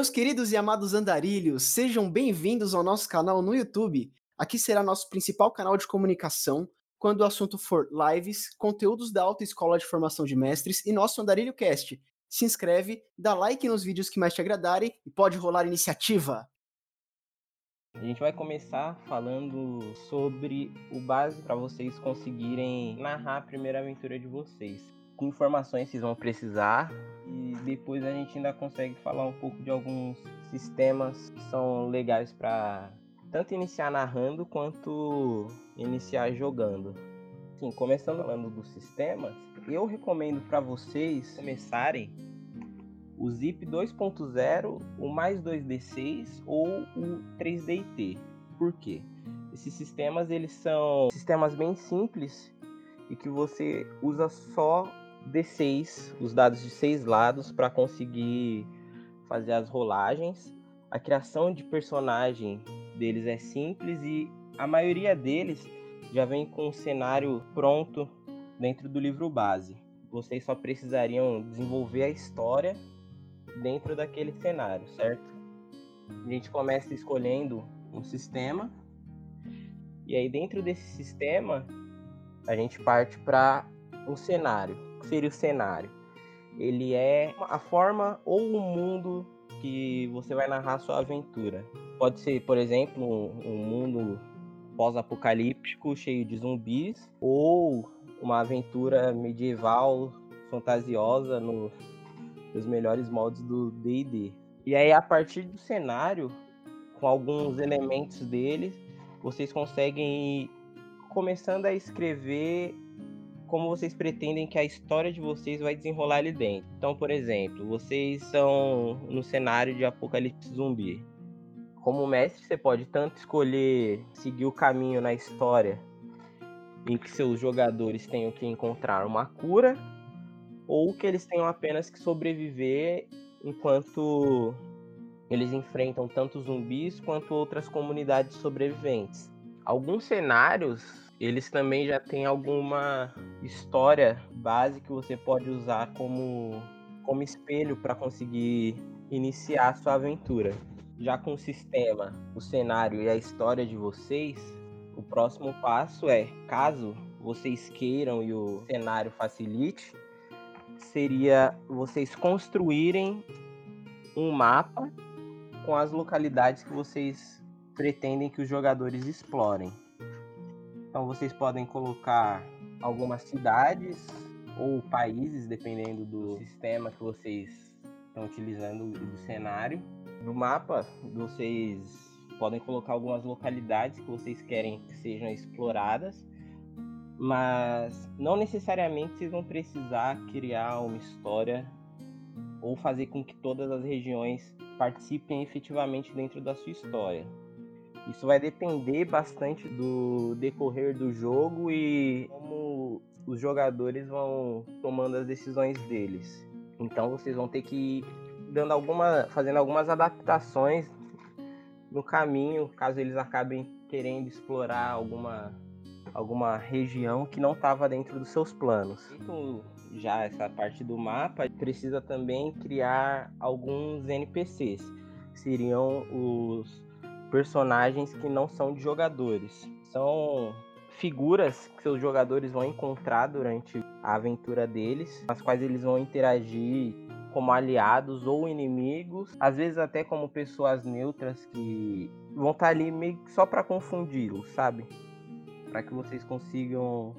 Meus queridos e amados andarilhos, sejam bem-vindos ao nosso canal no YouTube. Aqui será nosso principal canal de comunicação quando o assunto for lives, conteúdos da Alta Escola de Formação de Mestres e nosso Andarilho Cast. Se inscreve, dá like nos vídeos que mais te agradarem e pode rolar iniciativa. A gente vai começar falando sobre o básico para vocês conseguirem narrar a primeira aventura de vocês. Que informações vocês vão precisar e depois a gente ainda consegue falar um pouco de alguns sistemas que são legais para tanto iniciar narrando quanto iniciar jogando. Sim, começando falando dos sistemas, eu recomendo para vocês começarem o Zip 2.0, o mais 2D6 ou o 3DT. Por quê? Esses sistemas eles são sistemas bem simples e que você usa só D6, os dados de seis lados para conseguir fazer as rolagens. A criação de personagem deles é simples e a maioria deles já vem com o cenário pronto dentro do livro base. Vocês só precisariam desenvolver a história dentro daquele cenário, certo? A gente começa escolhendo um sistema e aí dentro desse sistema a gente parte para um cenário. Seria o cenário? Ele é a forma ou o mundo que você vai narrar sua aventura. Pode ser, por exemplo, um, mundo pós-apocalíptico cheio de zumbis ou uma aventura medieval fantasiosa no, nos melhores modos do D&D. E aí a partir do cenário, com alguns elementos dele, vocês conseguem ir começando a escrever como vocês pretendem que a história de vocês vai desenrolar ali dentro. Então, por exemplo, vocês são no cenário de apocalipse zumbi. Como mestre, você pode tanto escolher seguir o caminho na história em que seus jogadores tenham que encontrar uma cura, ou que eles tenham apenas que sobreviver enquanto eles enfrentam tanto zumbis quanto outras comunidades sobreviventes. Alguns cenários eles também já têm alguma história base que você pode usar como, como espelho para conseguir iniciar a sua aventura. Já com o sistema, o cenário e a história de vocês, o próximo passo é, caso vocês queiram e o cenário facilite, seria vocês construírem um mapa com as localidades que vocês pretendem que os jogadores explorem. Então vocês podem colocar algumas cidades ou países, dependendo do sistema que vocês estão utilizando do cenário. No mapa, vocês podem colocar algumas localidades que vocês querem que sejam exploradas, mas não necessariamente vocês vão precisar criar uma história ou fazer com que todas as regiões participem efetivamente dentro da sua história. Isso vai depender bastante do decorrer do jogo e como os jogadores vão tomando as decisões deles. Então vocês vão ter que ir dando alguma, fazendo algumas adaptações no caminho, caso eles acabem querendo explorar alguma alguma região que não estava dentro dos seus planos. Então, já essa parte do mapa precisa também criar alguns NPCs, seriam os personagens que não são de jogadores. São figuras que seus jogadores vão encontrar durante a aventura deles, as quais eles vão interagir como aliados ou inimigos, às vezes até como pessoas neutras que vão estar ali meio que só para confundi-los, sabe? Para que vocês consigam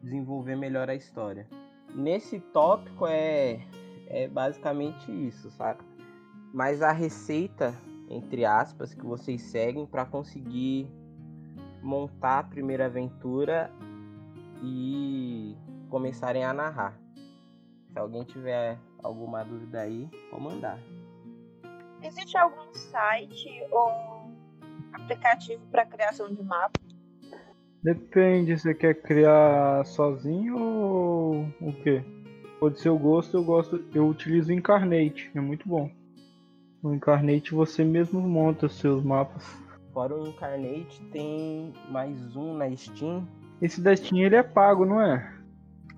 desenvolver melhor a história. Nesse tópico é é basicamente isso, sabe? Mas a receita entre aspas, que vocês seguem para conseguir montar a primeira aventura e começarem a narrar. Se alguém tiver alguma dúvida aí, pode mandar. Existe algum site ou aplicativo para criação de mapa? Depende, você quer criar sozinho ou o quê? Pode ser o gosto, eu gosto, eu utilizo o Incarnate, é muito bom. No Incarnate você mesmo monta seus mapas. Fora o Incarnate, tem mais um na Steam. Esse da Steam ele é pago, não é?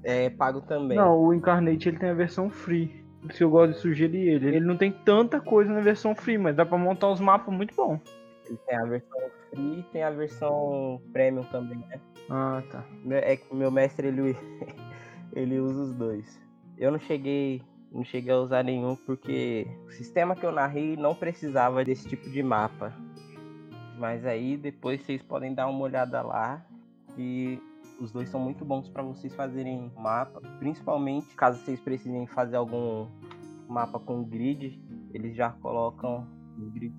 É pago também. Não, o Incarnate ele tem a versão free. Por isso eu gosto de sugerir ele. Ele não tem tanta coisa na versão free, mas dá pra montar os mapas muito bom. Ele tem a versão free e tem a versão premium também, né? Ah, tá. É que o meu mestre, ele, ele usa os dois. Eu não cheguei, não cheguei a usar nenhum porque o sistema que eu narrei não precisava desse tipo de mapa. Mas aí depois vocês podem dar uma olhada lá e os dois são muito bons para vocês fazerem mapa, principalmente caso vocês precisem fazer algum mapa com grid, eles já colocam o grid.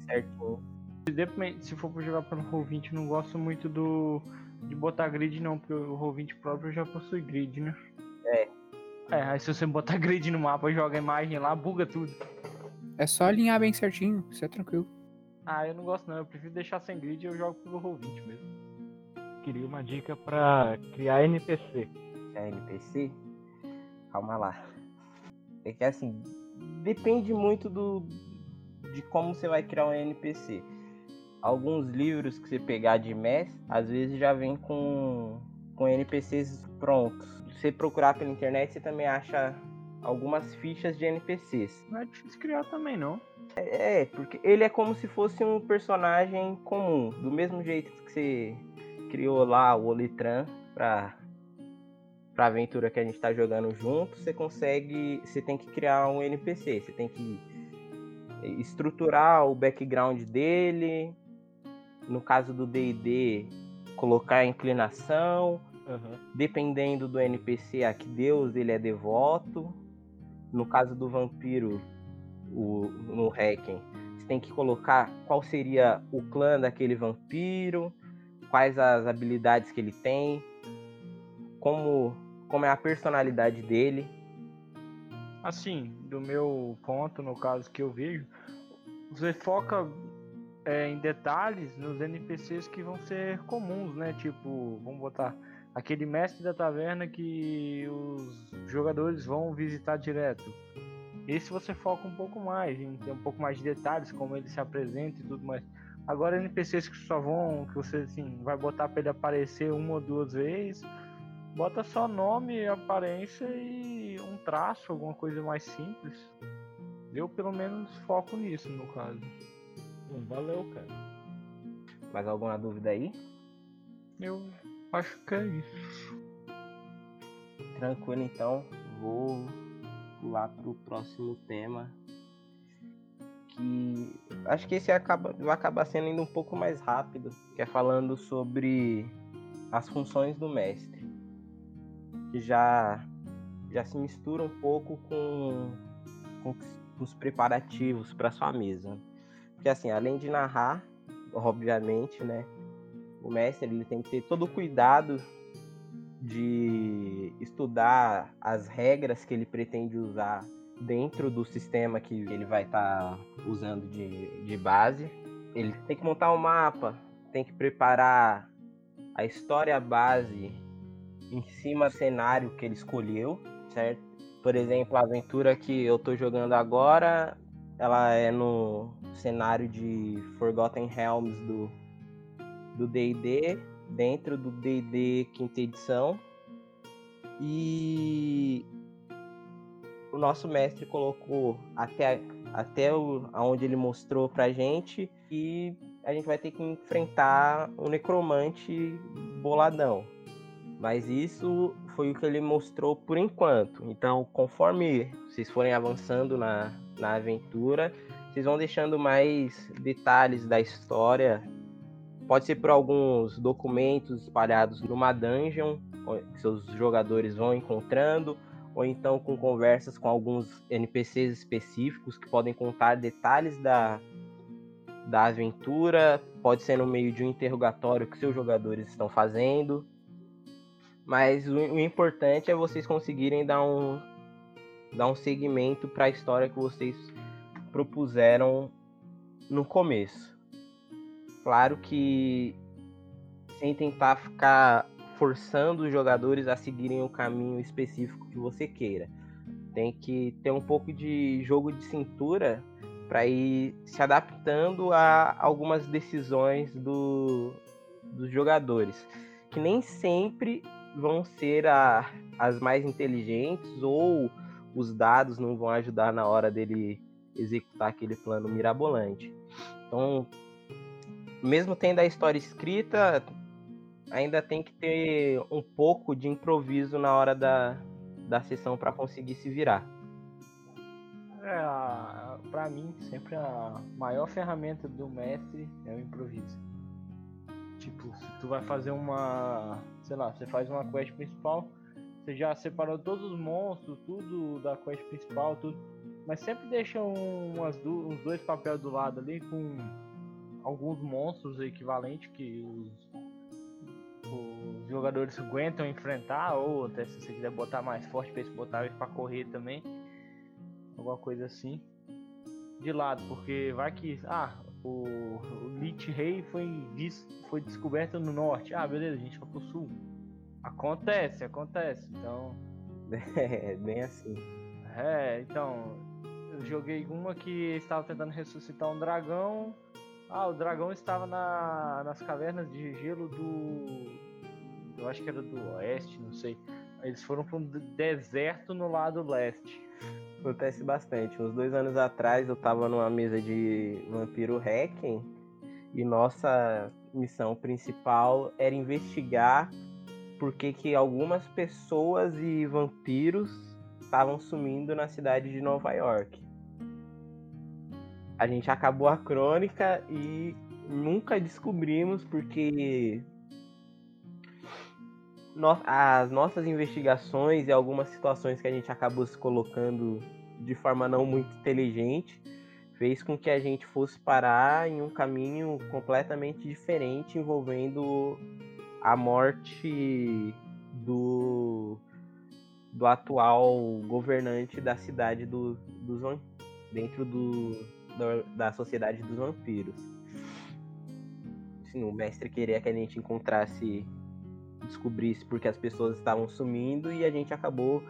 Depende, se for jogar pelo Roll20, não gosto muito do de botar grid não, porque o Roll20 próprio já possui grid, né? É. É, aí se você botar grid no mapa e joga a imagem lá, buga tudo. É só alinhar bem certinho, isso é tranquilo. Ah, eu não gosto não, eu prefiro deixar sem grid e eu jogo pelo Roll20 mesmo. Queria uma dica pra criar NPC. a NPC, calma lá. É que assim, depende muito do de como você vai criar um NPC. Alguns livros que você pegar de mestre, às vezes já vem com, com NPCs prontos. Você procurar pela internet, você também acha algumas fichas de NPCs. Não é difícil criar também não. É, porque ele é como se fosse um personagem comum. Do mesmo jeito que você criou lá o Olitran pra, pra aventura que a gente tá jogando junto, você consegue. Você tem que criar um NPC. Você tem que estruturar o background dele. No caso do DD, colocar a inclinação. Dependendo do NPC, a que deus ele é devoto. No caso do vampiro, o, no Hacken, você tem que colocar qual seria o clã daquele vampiro, quais as habilidades que ele tem, como, como é a personalidade dele. Assim, do meu ponto, no caso que eu vejo, você foca é, em detalhes nos NPCs que vão ser comuns, né? Tipo, vamos botar aquele mestre da taverna que os jogadores vão visitar direto. Esse você foca um pouco mais, em ter um pouco mais de detalhes, como ele se apresenta e tudo mais. Agora NPCs que só vão, que você assim, vai botar pra ele aparecer uma ou duas vezes, bota só nome, aparência e um traço, alguma coisa mais simples. Eu pelo menos foco nisso no caso. Hum, Valeu, cara. Mais alguma dúvida aí? Eu acho que é isso. Tranquilo, então. Vou pular pro próximo tema. Que acho que esse acaba, vai acabar sendo ainda um pouco mais rápido. Que é falando sobre as funções do mestre. Que já, já se mistura um pouco com, com os preparativos para sua mesa. Porque assim, além de narrar, obviamente, né? O mestre ele tem que ter todo o cuidado de estudar as regras que ele pretende usar dentro do sistema que ele vai estar usando de, de base. Ele tem que montar um mapa, tem que preparar a história base em cima do cenário que ele escolheu, certo? Por exemplo, a aventura que eu tô jogando agora, ela é no cenário de Forgotten Realms do do D&D dentro do D&D quinta edição e o nosso mestre colocou até até o, aonde ele mostrou pra gente e a gente vai ter que enfrentar um necromante boladão. Mas isso foi o que ele mostrou por enquanto. Então, conforme vocês forem avançando na, na aventura, vocês vão deixando mais detalhes da história Pode ser por alguns documentos espalhados numa dungeon que seus jogadores vão encontrando, ou então com conversas com alguns NPCs específicos que podem contar detalhes da, da aventura. Pode ser no meio de um interrogatório que seus jogadores estão fazendo. Mas o, o importante é vocês conseguirem dar um, dar um segmento para a história que vocês propuseram no começo. Claro que sem tentar ficar forçando os jogadores a seguirem o caminho específico que você queira. Tem que ter um pouco de jogo de cintura para ir se adaptando a algumas decisões do, dos jogadores, que nem sempre vão ser a, as mais inteligentes ou os dados não vão ajudar na hora dele executar aquele plano mirabolante. Então, mesmo tendo a história escrita, ainda tem que ter um pouco de improviso na hora da, da sessão para conseguir se virar. É, para mim, sempre a maior ferramenta do mestre é o improviso. Tipo, se tu vai fazer uma, sei lá, você faz uma quest principal, você já separou todos os monstros, tudo da quest principal, tudo, mas sempre deixa umas do, uns dois papéis do lado ali com alguns monstros equivalentes que os, os jogadores aguentam enfrentar, ou até se você quiser botar mais forte para botar eles para correr também alguma coisa assim, de lado, porque vai que, ah, o, o Lich Rei foi, foi descoberto no norte, ah, beleza, a gente vai pro sul. Acontece, acontece, então... É, bem assim. É, então, eu joguei uma que estava tentando ressuscitar um dragão, ah, o dragão estava na, nas cavernas de gelo do. Eu acho que era do oeste, não sei. Eles foram para um deserto no lado leste acontece bastante. Uns dois anos atrás eu tava numa mesa de Vampiro Hacking e nossa missão principal era investigar por que, que algumas pessoas e vampiros estavam sumindo na cidade de Nova York. A gente acabou a crônica e nunca descobrimos porque as nossas investigações e algumas situações que a gente acabou se colocando de forma não muito inteligente fez com que a gente fosse parar em um caminho completamente diferente envolvendo a morte do, do atual governante da cidade do, dos dentro do, da, da sociedade dos vampiros. Sim, o mestre queria que a gente encontrasse descobrisse porque as pessoas estavam sumindo e a gente acabou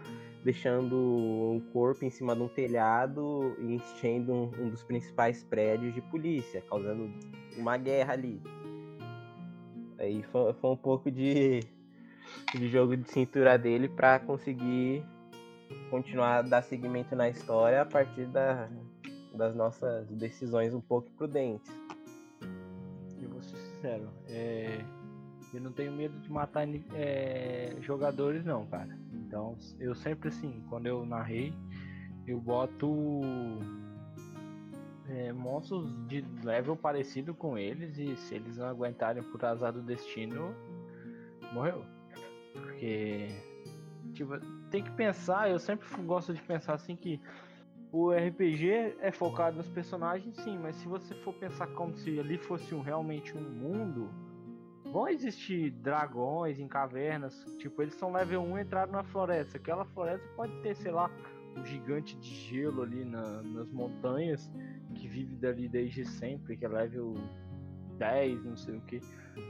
deixando um corpo em cima de um telhado e enchendo um, um dos principais prédios de polícia, causando uma guerra ali. Aí foi, foi um pouco de, de jogo de cintura dele para conseguir continuar a dar seguimento na história a partir da, das nossas decisões um pouco prudentes. Eu vou ser sincero, é, eu não tenho medo de matar é, jogadores não, cara. Então eu sempre assim, quando eu narrei, eu boto é, monstros de level parecido com eles e se eles não aguentarem por azar do destino, morreu. Porque tipo, tem que pensar, eu sempre gosto de pensar assim que o RPG é focado nos personagens, sim, mas se você for pensar como se ali fosse um, realmente um mundo, vão existir dragões em cavernas. Tipo, eles são level 1 e entraram na floresta. Aquela floresta pode ter, sei lá, um gigante de gelo ali na, nas montanhas que vive dali desde sempre, que é level 10, não sei o que.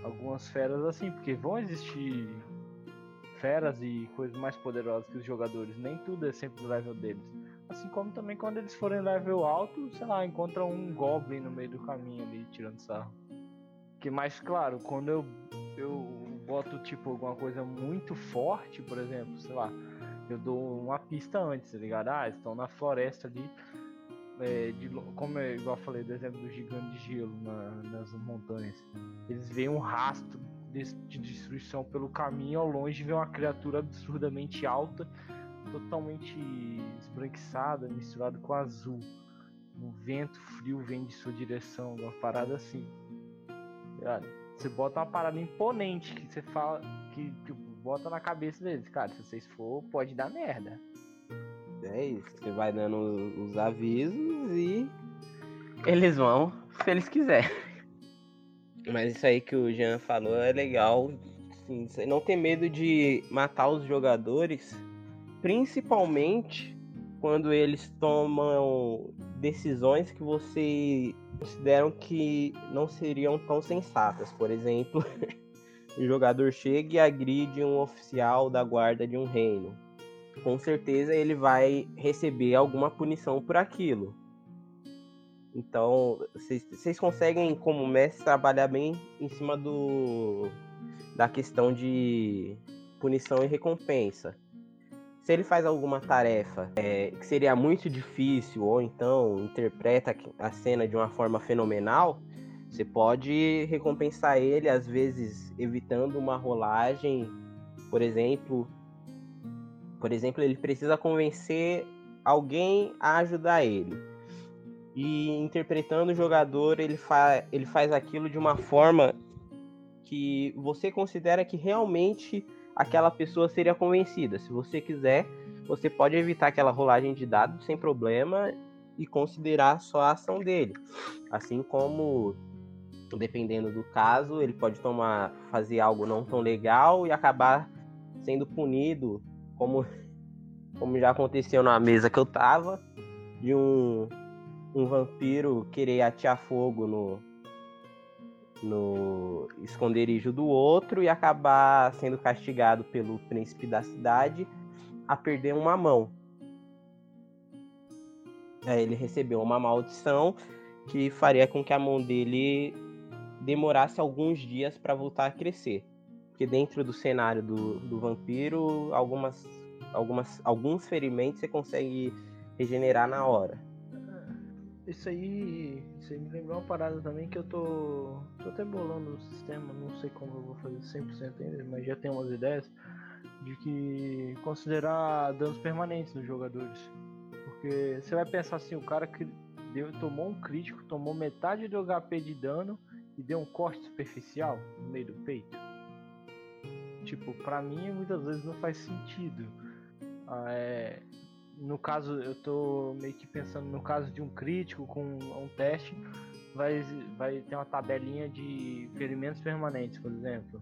Algumas feras assim, porque vão existir feras e coisas mais poderosas que os jogadores. Nem tudo é sempre level deles. Assim como também quando eles forem level alto, sei lá, encontram um goblin no meio do caminho ali tirando sarro. Que mais claro, quando eu, eu boto tipo alguma coisa muito forte, por exemplo, sei lá, eu dou uma pista antes, tá ligado? Ah, estão na floresta ali. É, de, como é igual eu falei do exemplo do gigante de gelo na, nas montanhas. Eles veem um rastro de, de destruição pelo caminho, ao longe vê uma criatura absurdamente alta, totalmente esbranquiçada, misturado com azul. Um vento frio vem de sua direção, uma parada assim. Você bota uma parada imponente que você fala, que tipo, bota na cabeça deles, cara, se vocês for, pode dar merda. É isso, você vai dando os avisos e eles vão se eles quiserem. Mas isso aí que o Jean falou é legal. Assim, você não ter medo de matar os jogadores, principalmente quando eles tomam decisões que você consideram que não seriam tão sensatas. Por exemplo, o jogador chega e agride um oficial da guarda de um reino. Com certeza ele vai receber alguma punição por aquilo. Então, vocês conseguem, como mestre, trabalhar bem em cima do da questão de punição e recompensa. Se ele faz alguma tarefa é, que seria muito difícil, ou então interpreta a cena de uma forma fenomenal, você pode recompensar ele, às vezes evitando uma rolagem, por exemplo. Por exemplo, ele precisa convencer alguém a ajudar ele. E interpretando o jogador, ele, fa ele faz aquilo de uma forma que você considera que realmente aquela pessoa seria convencida. Se você quiser, você pode evitar aquela rolagem de dados sem problema e considerar só a ação dele. Assim como, dependendo do caso, ele pode tomar, fazer algo não tão legal e acabar sendo punido, como, como já aconteceu na mesa que eu tava, de um, um vampiro querer atear fogo no, no esconderijo do outro e acabar sendo castigado pelo príncipe da cidade a perder uma mão. Aí ele recebeu uma maldição que faria com que a mão dele demorasse alguns dias para voltar a crescer. Porque dentro do cenário do, do vampiro, algumas, algumas, alguns ferimentos você consegue regenerar na hora. Isso aí, isso aí me lembrou uma parada também que eu tô, tô até bolando o sistema, não sei como eu vou fazer 100% ainda, mas já tenho umas ideias de que considerar danos permanentes nos jogadores. Porque você vai pensar assim, o cara que deu, tomou um crítico, tomou metade do HP de dano e deu um corte superficial no meio do peito. Tipo, pra mim muitas vezes não faz sentido. Ah, é, no caso, eu tô meio que pensando no caso de um crítico com um teste, vai, vai ter uma tabelinha de ferimentos permanentes, por exemplo.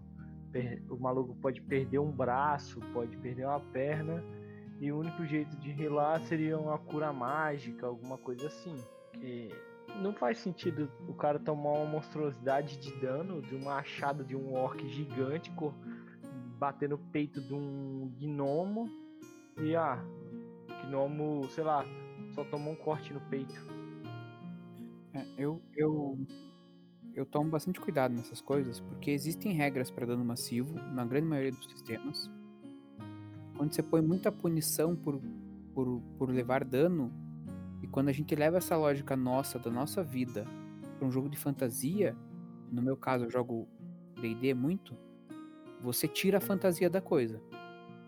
O maluco pode perder um braço, pode perder uma perna, e o único jeito de rilar seria uma cura mágica, alguma coisa assim. Que não faz sentido o cara tomar uma monstruosidade de dano de uma achada de um orc gigante bater no peito de um gnomo e ah, Gnomo, sei lá, só tomou um corte no peito. É, eu, eu, eu tomo bastante cuidado nessas coisas, porque existem regras para dano massivo na grande maioria dos sistemas. Quando você põe muita punição por, por, por levar dano, e quando a gente leva essa lógica nossa, da nossa vida, para um jogo de fantasia, no meu caso eu jogo DD muito, você tira a fantasia da coisa.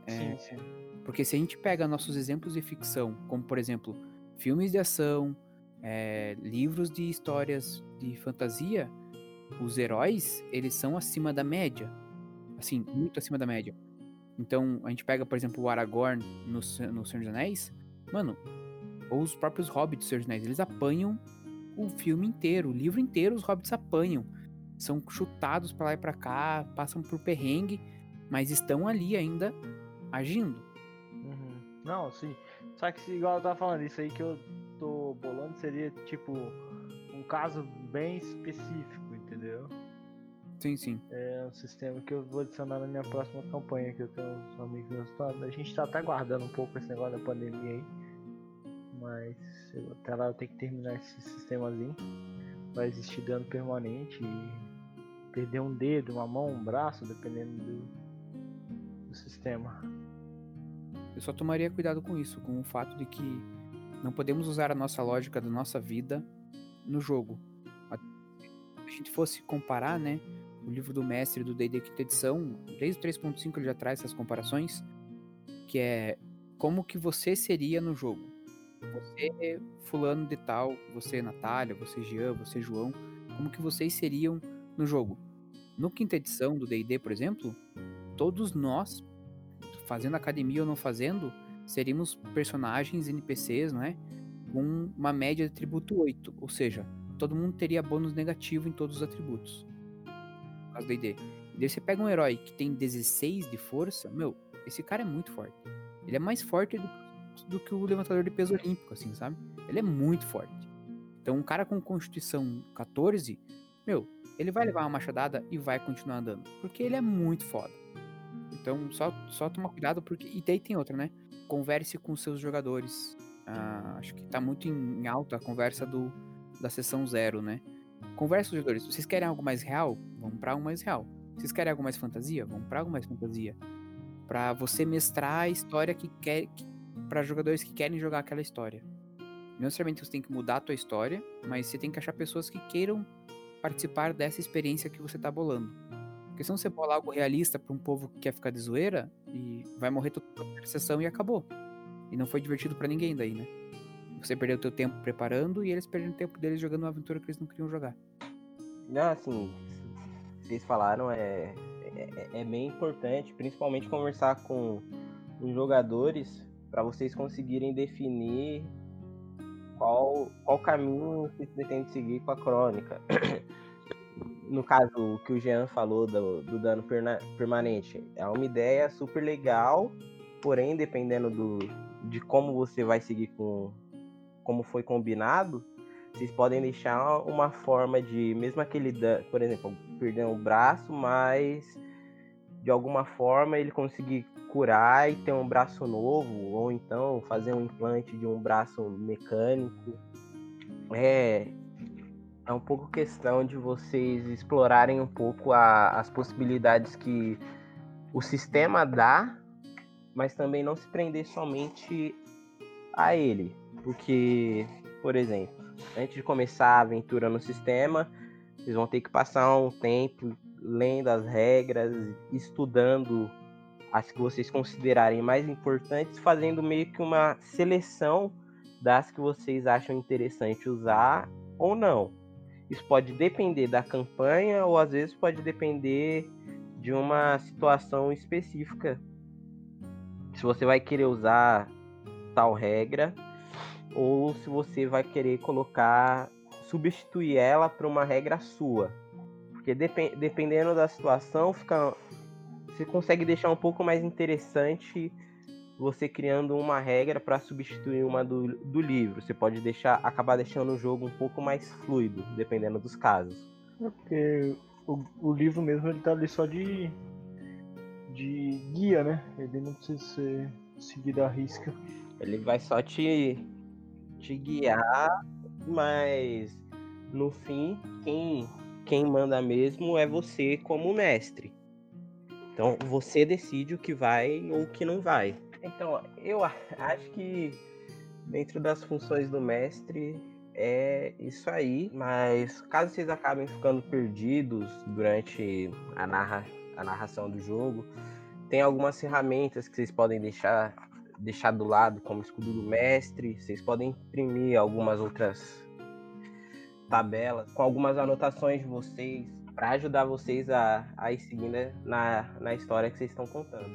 É, sim, sim. Porque se a gente pega nossos exemplos de ficção, como por exemplo, filmes de ação, é, livros de histórias de fantasia, os heróis, eles são acima da média. Assim, muito acima da média. Então, a gente pega, por exemplo, o Aragorn no, no Senhor dos Anéis. Mano, ou os próprios hobbits do Senhor dos Anéis, eles apanham o filme inteiro, o livro inteiro, os hobbits apanham. São chutados para lá e pra cá, passam por perrengue, mas estão ali ainda agindo. Não, sim. Só que igual eu tava falando, isso aí que eu tô bolando seria tipo um caso bem específico, entendeu? Sim, sim. É um sistema que eu vou adicionar na minha próxima campanha, que eu tenho uns amigos meus. A gente tá até guardando um pouco esse negócio da pandemia aí. Mas até lá eu tenho que terminar esse sistemazinho. Vai existir dano permanente e perder um dedo, uma mão, um braço, dependendo do, do sistema. Eu só tomaria cuidado com isso, com o fato de que não podemos usar a nossa lógica da nossa vida no jogo. Se a gente fosse comparar, né, o livro do mestre do D&D quinta edição, desde o 3.5 ele já traz essas comparações, que é como que você seria no jogo. Você fulano de tal, você Natália, você Jean, você João, como que vocês seriam no jogo. No quinta edição do D&D, por exemplo, todos nós fazendo academia ou não fazendo, seríamos personagens NPCs, não é? Com uma média de atributo 8, ou seja, todo mundo teria bônus negativo em todos os atributos. No caso do ID. Daí você pega um herói que tem 16 de força, meu, esse cara é muito forte. Ele é mais forte do, do que o levantador de peso olímpico, assim, sabe? Ele é muito forte. Então, um cara com constituição 14, meu, ele vai levar uma machadada e vai continuar andando. Porque ele é muito foda. Então, só, só toma cuidado, porque. E daí tem outra, né? Converse com seus jogadores. Ah, acho que tá muito em alta a conversa do, da sessão zero, né? Converse com os jogadores. Vocês querem algo mais real? Vamos pra algo mais real. Vocês querem algo mais fantasia? Vamos pra algo mais fantasia. Pra você mestrar a história que quer. para jogadores que querem jogar aquela história. Não necessariamente você tem que mudar a tua história, mas você tem que achar pessoas que queiram participar dessa experiência que você tá bolando. Porque senão você bola algo realista pra um povo que quer ficar de zoeira e vai morrer toda a sessão e acabou. E não foi divertido pra ninguém daí, né? Você perdeu o teu tempo preparando e eles perderam o tempo deles jogando uma aventura que eles não queriam jogar. Não, assim, vocês falaram, é, é, é bem importante, principalmente conversar com os jogadores para vocês conseguirem definir qual, qual caminho vocês pretendem seguir com a crônica. No caso, o que o Jean falou do, do dano permanente, é uma ideia super legal, porém, dependendo do, de como você vai seguir com como foi combinado, vocês podem deixar uma forma de, mesmo aquele, por exemplo, perder um braço, mas de alguma forma ele conseguir curar e ter um braço novo, ou então fazer um implante de um braço mecânico. É, é um pouco questão de vocês explorarem um pouco a, as possibilidades que o sistema dá, mas também não se prender somente a ele. Porque, por exemplo, antes de começar a aventura no sistema, vocês vão ter que passar um tempo lendo as regras, estudando as que vocês considerarem mais importantes, fazendo meio que uma seleção das que vocês acham interessante usar ou não. Isso pode depender da campanha ou às vezes pode depender de uma situação específica. Se você vai querer usar tal regra ou se você vai querer colocar, substituir ela para uma regra sua. Porque dep dependendo da situação, fica, você consegue deixar um pouco mais interessante você criando uma regra para substituir uma do, do livro. Você pode deixar acabar deixando o jogo um pouco mais fluido, dependendo dos casos. É porque o, o livro mesmo ele tá ali só de de guia, né? Ele não precisa ser seguido à risca. Ele vai só te te guiar, mas no fim, quem, quem manda mesmo é você como mestre. Então você decide o que vai ou o que não vai. Então, eu acho que dentro das funções do mestre é isso aí, mas caso vocês acabem ficando perdidos durante a, narra, a narração do jogo, tem algumas ferramentas que vocês podem deixar deixar do lado como escudo do mestre. Vocês podem imprimir algumas outras tabelas com algumas anotações de vocês para ajudar vocês a, a ir seguindo na, na história que vocês estão contando.